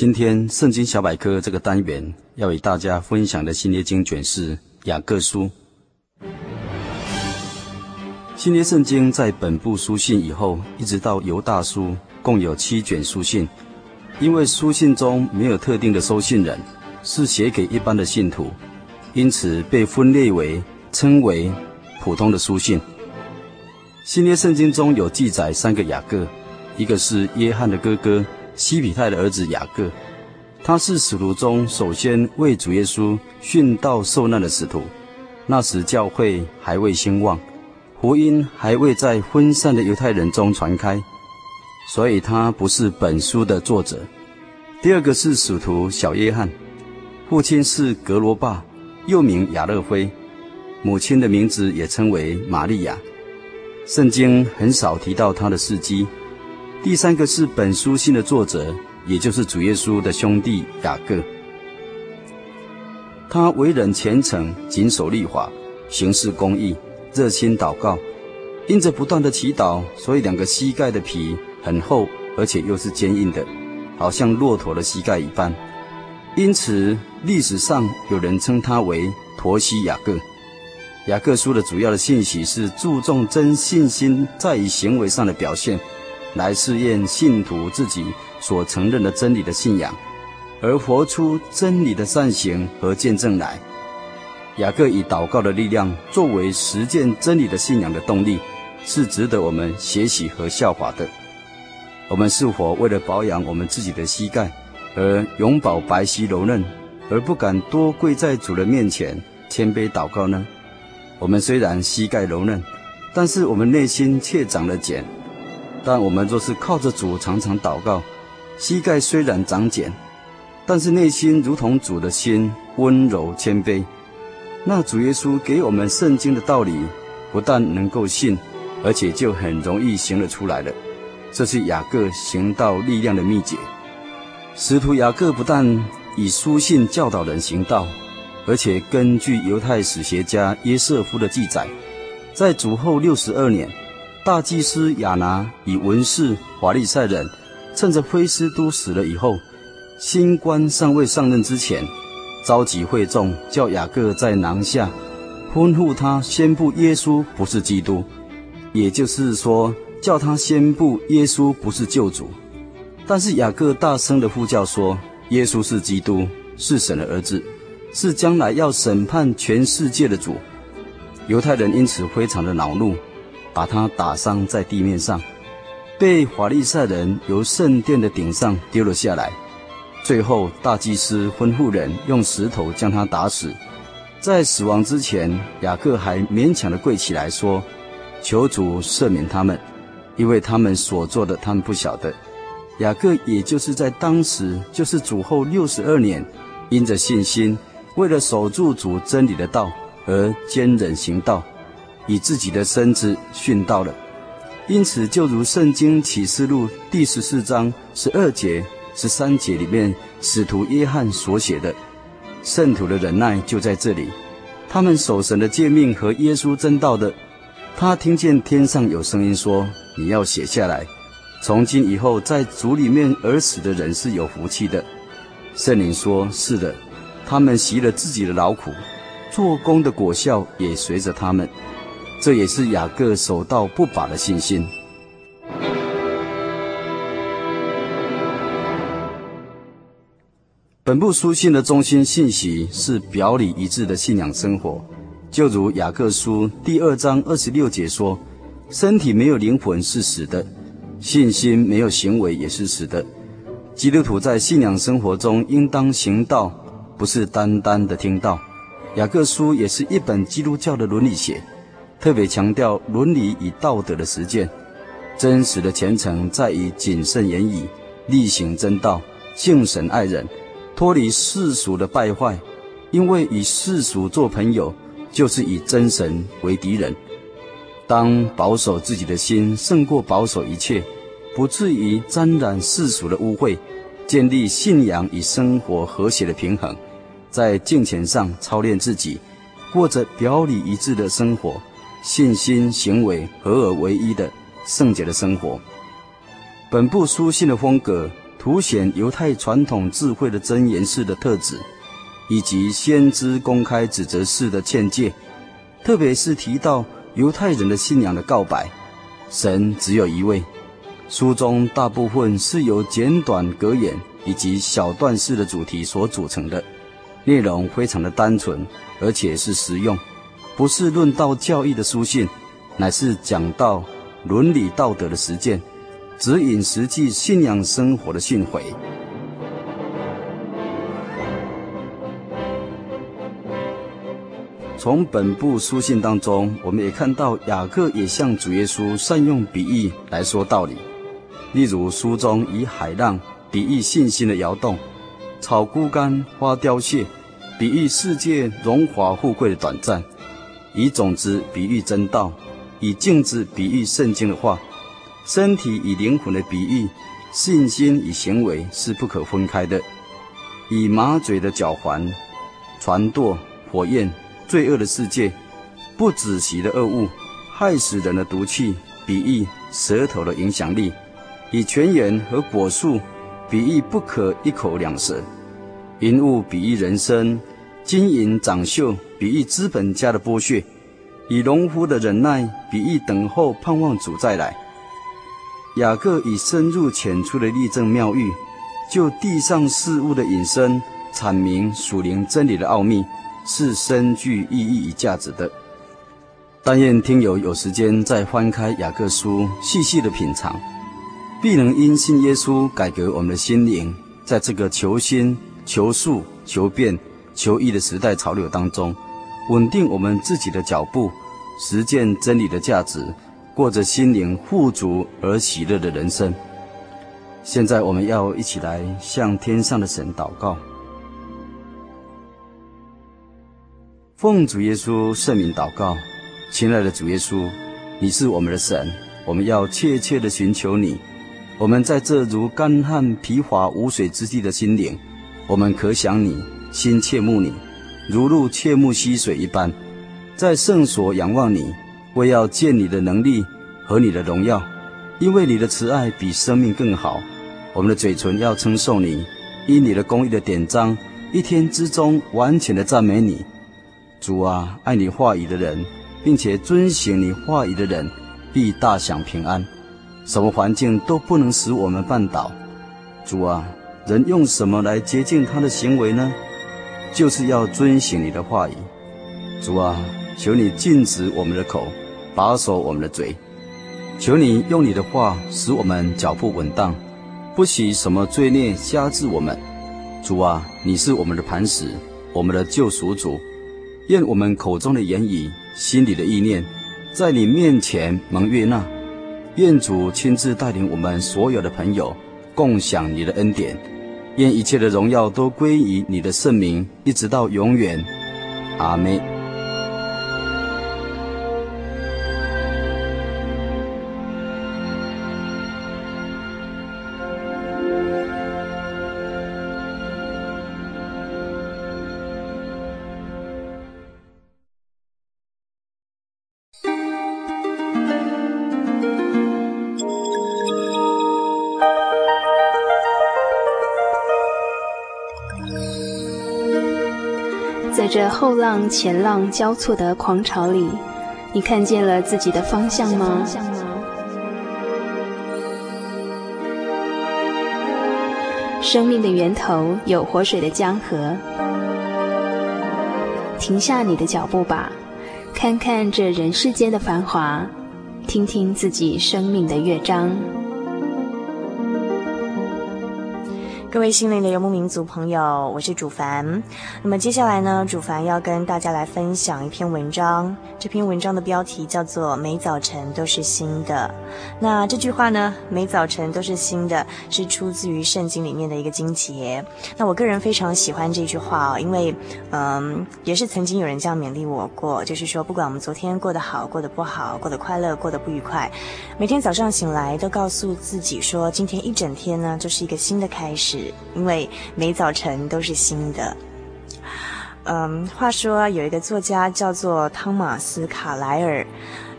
今天《圣经小百科》这个单元要与大家分享的新约经卷是《雅各书》。新约圣经在本部书信以后，一直到犹大书，共有七卷书信。因为书信中没有特定的收信人，是写给一般的信徒，因此被分类为称为普通的书信。新约圣经中有记载三个雅各，一个是约翰的哥哥。西庇太的儿子雅各，他是使徒中首先为主耶稣殉道受难的使徒。那时教会还未兴旺，福音还未在分散的犹太人中传开，所以他不是本书的作者。第二个是使徒小约翰，父亲是格罗巴，又名亚勒腓，母亲的名字也称为玛利亚。圣经很少提到他的事迹。第三个是本书信的作者，也就是主耶稣的兄弟雅各。他为人虔诚，谨守律法，行事公义，热心祷告。因着不断的祈祷，所以两个膝盖的皮很厚，而且又是坚硬的，好像骆驼的膝盖一般。因此历史上有人称他为驼膝雅各。雅各书的主要的信息是注重真信心在于行为上的表现。来试验信徒自己所承认的真理的信仰，而活出真理的善行和见证来。雅各以祷告的力量作为实践真理的信仰的动力，是值得我们学习和效法的。我们是否为了保养我们自己的膝盖，而永保白皙柔嫩，而不敢多跪在主人面前谦卑祷告呢？我们虽然膝盖柔嫩，但是我们内心却长了茧。但我们若是靠着主常常祷告，膝盖虽然长茧，但是内心如同主的心温柔谦卑，那主耶稣给我们圣经的道理，不但能够信，而且就很容易行了出来了。这是雅各行道力量的秘诀。使徒雅各不但以书信教导人行道，而且根据犹太史学家约瑟夫的记载，在主后六十二年。大祭司亚拿与文士法利赛人，趁着菲斯都死了以后，新官尚未上任之前，召集会众，叫雅各在廊下，吩咐他宣布耶稣不是基督，也就是说，叫他宣布耶稣不是救主。但是雅各大声的呼叫说，耶稣是基督，是神的儿子，是将来要审判全世界的主。犹太人因此非常的恼怒。把他打伤在地面上，被法利赛人由圣殿的顶上丢了下来。最后，大祭司吩咐人用石头将他打死。在死亡之前，雅各还勉强地跪起来说：“求主赦免他们，因为他们所做的，他们不晓得。”雅各也就是在当时，就是主后六十二年，因着信心，为了守住主真理的道而坚忍行道。以自己的身子殉道了，因此就如《圣经启示录》第十四章十二节、十三节里面，使徒约翰所写的，圣徒的忍耐就在这里。他们守神的诫命和耶稣真道的，他听见天上有声音说：“你要写下来，从今以后，在主里面而死的人是有福气的。”圣灵说：“是的，他们习了自己的劳苦，做工的果效也随着他们。”这也是雅各守道不拔的信心。本部书信的中心信息是表里一致的信仰生活，就如雅各书第二章二十六节说：“身体没有灵魂是死的，信心没有行为也是死的。”基督徒在信仰生活中应当行道，不是单单的听道。雅各书也是一本基督教的伦理学，特别强调伦理与道德的实践。真实的虔诚在于谨慎言语，力行真道，敬神爱人，脱离世俗的败坏。因为与世俗做朋友，就是以真神为敌人。当保守自己的心胜过保守一切，不至于沾染世俗的污秽，建立信仰与生活和谐的平衡，在敬虔上操练自己，过着表里一致的生活，信心行为合而为一的圣洁的生活。本部书信的风格，凸显犹太传统智慧的箴言式的特质。以及先知公开指责式的劝诫，特别是提到犹太人的信仰的告白，神只有一位。书中大部分是由简短格言以及小段式的主题所组成的，内容非常的单纯，而且是实用，不是论道教义的书信，乃是讲道伦理道德的实践，指引实际信仰生活的训诲。从本部书信当中，我们也看到雅各也向主耶稣善用比喻来说道理。例如书中以海浪比喻信心的摇动，草枯干花凋谢，比喻世界荣华富贵的短暂；以种子比喻真道，以镜子比喻圣经的话，身体与灵魂的比喻，信心与行为是不可分开的；以马嘴的脚环，船舵火焰。罪恶的世界，不止息的恶物，害死人的毒气，比喻舌头的影响力；以泉源和果树，比喻不可一口两舌；银物比喻人生，金银长袖，比喻资本家的剥削；以农夫的忍耐，比喻等候盼望主再来。雅各以深入浅出的例证妙喻，就地上事物的引申，阐明属灵真理的奥秘。是深具意义与价值的。但愿听友有时间再翻开雅各书，细细的品尝，必能因信耶稣改革我们的心灵，在这个求新、求速、求变、求异的时代潮流当中，稳定我们自己的脚步，实践真理的价值，过着心灵富足而喜乐的人生。现在我们要一起来向天上的神祷告。奉主耶稣圣名祷告，亲爱的主耶稣，你是我们的神，我们要切切的寻求你。我们在这如干旱疲乏无水之地的心灵，我们可想你，心切慕你，如鹿切慕溪水一般，在圣所仰望你，为要见你的能力和你的荣耀，因为你的慈爱比生命更好。我们的嘴唇要称颂你，因你的公义的典章，一天之中完全的赞美你。主啊，爱你话语的人，并且遵行你话语的人，必大享平安。什么环境都不能使我们绊倒。主啊，人用什么来洁净他的行为呢？就是要遵行你的话语。主啊，求你禁止我们的口，把守我们的嘴。求你用你的话使我们脚步稳当，不许什么罪孽辖制我们。主啊，你是我们的磐石，我们的救赎主。愿我们口中的言语、心里的意念，在你面前蒙悦纳。愿主亲自带领我们所有的朋友，共享你的恩典。愿一切的荣耀都归于你的圣名，一直到永远。阿门。这后浪前浪交错的狂潮里，你看见了自己的方向吗？生命的源头有活水的江河。停下你的脚步吧，看看这人世间的繁华，听听自己生命的乐章。各位心灵的游牧民族朋友，我是主凡。那么接下来呢，主凡要跟大家来分享一篇文章。这篇文章的标题叫做《每早晨都是新的》。那这句话呢，“每早晨都是新的”，是出自于圣经里面的一个经节。那我个人非常喜欢这句话哦，因为嗯，也是曾经有人这样勉励我过，就是说，不管我们昨天过得好，过得不好，过得快乐，过得不愉快，每天早上醒来都告诉自己说，今天一整天呢，就是一个新的开始。因为每早晨都是新的。嗯，话说有一个作家叫做汤马斯·卡莱尔，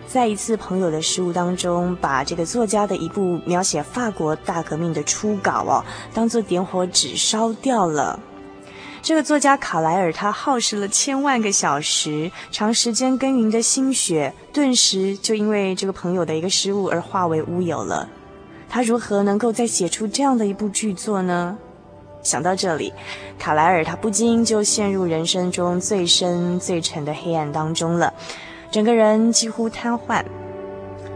在一次朋友的失误当中，把这个作家的一部描写法国大革命的初稿哦，当做点火纸烧掉了。这个作家卡莱尔他耗时了千万个小时，长时间耕耘的心血，顿时就因为这个朋友的一个失误而化为乌有了。他如何能够再写出这样的一部巨作呢？想到这里，卡莱尔他不禁就陷入人生中最深最沉的黑暗当中了，整个人几乎瘫痪。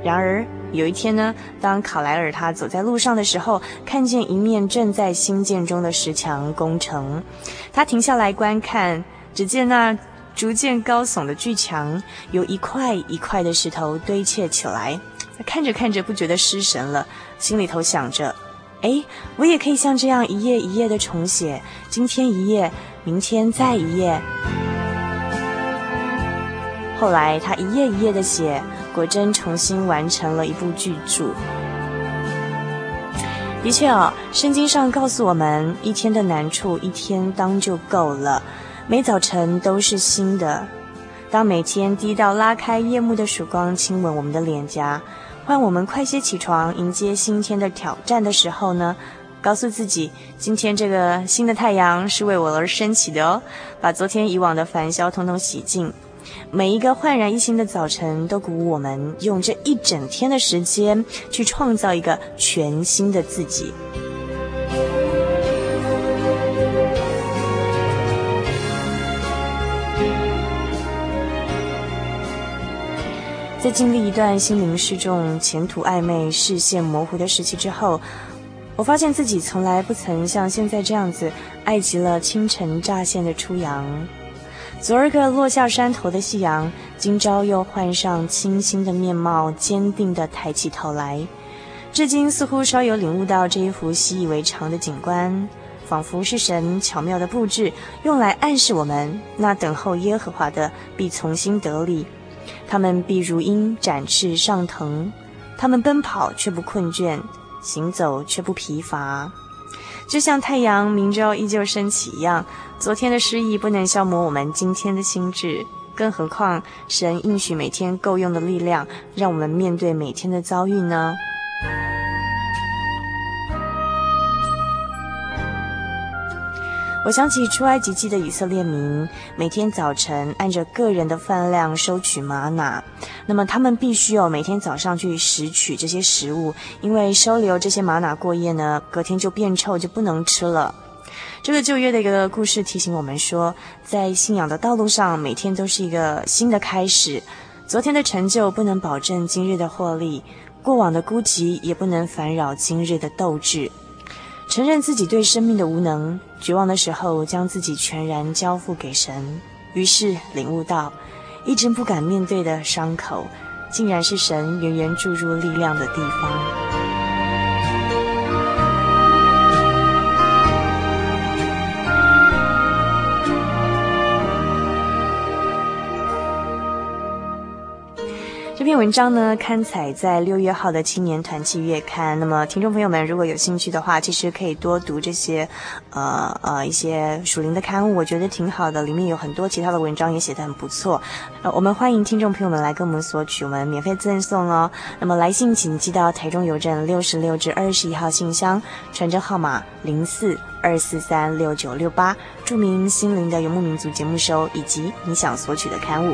然而有一天呢，当卡莱尔他走在路上的时候，看见一面正在兴建中的石墙工程，他停下来观看，只见那逐渐高耸的巨墙由一块一块的石头堆砌起来。看着看着，不觉得失神了，心里头想着：“哎，我也可以像这样一页一页的重写，今天一页，明天再一页。”后来他一页一页的写，果真重新完成了一部巨著。的确哦，圣经上告诉我们，一天的难处一天当就够了，每早晨都是新的。当每天第一道拉开夜幕的曙光亲吻我们的脸颊。换我们快些起床，迎接新天的挑战的时候呢，告诉自己，今天这个新的太阳是为我而升起的哦，把昨天以往的烦嚣统统洗净。每一个焕然一新的早晨，都鼓舞我们用这一整天的时间去创造一个全新的自己。在经历一段心灵失重、前途暧昧、视线模糊的时期之后，我发现自己从来不曾像现在这样子爱极了清晨乍现的初阳。昨儿个落下山头的夕阳，今朝又换上清新的面貌，坚定地抬起头来。至今似乎稍有领悟到这一幅习以为常的景观，仿佛是神巧妙的布置，用来暗示我们，那等候耶和华的必从心得力。他们必如鹰展翅上腾，他们奔跑却不困倦，行走却不疲乏，就像太阳明朝依旧升起一样。昨天的失意不能消磨我们今天的心智，更何况神应许每天够用的力量，让我们面对每天的遭遇呢？我想起出埃及记的以色列民，每天早晨按着个人的饭量收取吗哪，那么他们必须有每天早上去拾取这些食物，因为收留这些吗哪过夜呢，隔天就变臭，就不能吃了。这个旧约的一个故事提醒我们说，在信仰的道路上，每天都是一个新的开始。昨天的成就不能保证今日的获利，过往的孤寂也不能烦扰今日的斗志。承认自己对生命的无能，绝望的时候，将自己全然交付给神，于是领悟到，一直不敢面对的伤口，竟然是神源源注入力量的地方。篇文章呢，刊载在六月号的青年团契月刊。那么，听众朋友们如果有兴趣的话，其实可以多读这些，呃呃，一些属灵的刊物，我觉得挺好的。里面有很多其他的文章也写得很不错。呃，我们欢迎听众朋友们来跟我们索取，我们免费赠送哦。那么来信请寄到台中邮政六十六至二十一号信箱，传真号码零四二四三六九六八，注明“心灵的游牧民族”节目收以及你想索取的刊物。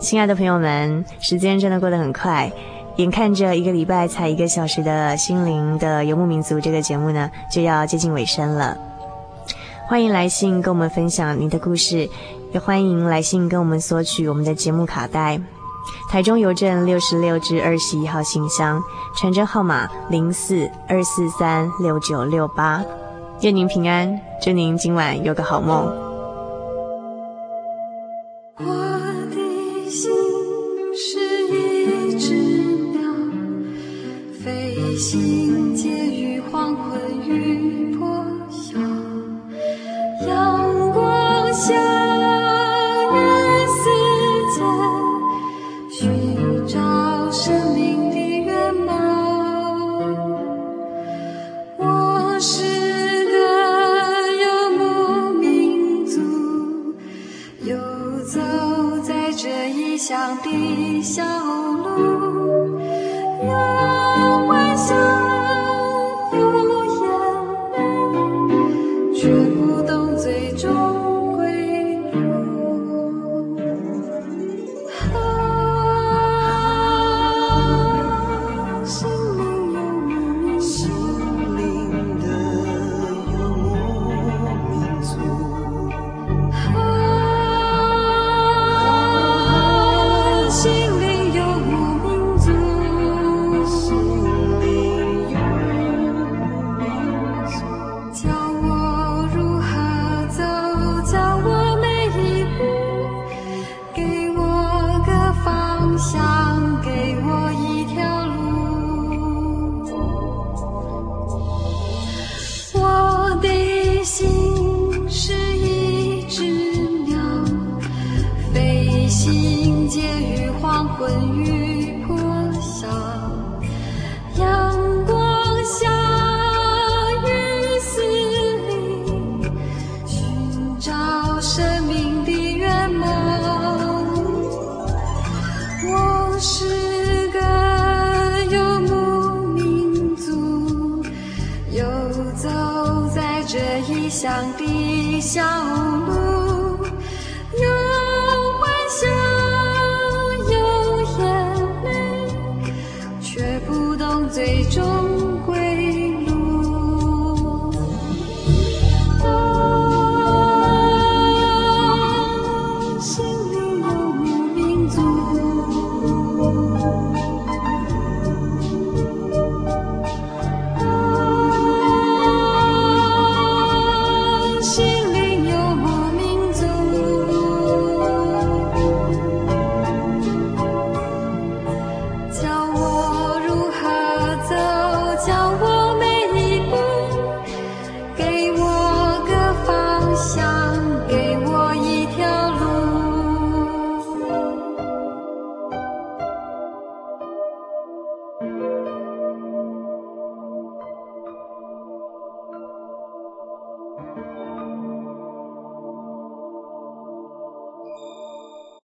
亲爱的朋友们，时间真的过得很快，眼看着一个礼拜才一个小时的心灵的游牧民族这个节目呢，就要接近尾声了。欢迎来信跟我们分享您的故事，也欢迎来信跟我们索取我们的节目卡带。台中邮政六十六至二十一号信箱，传真号码零四二四三六九六八。愿您平安，祝您今晚有个好梦。我的心是一只鸟，飞行小的小路，有晚霞。是个游牧民族游走在这异乡的小屋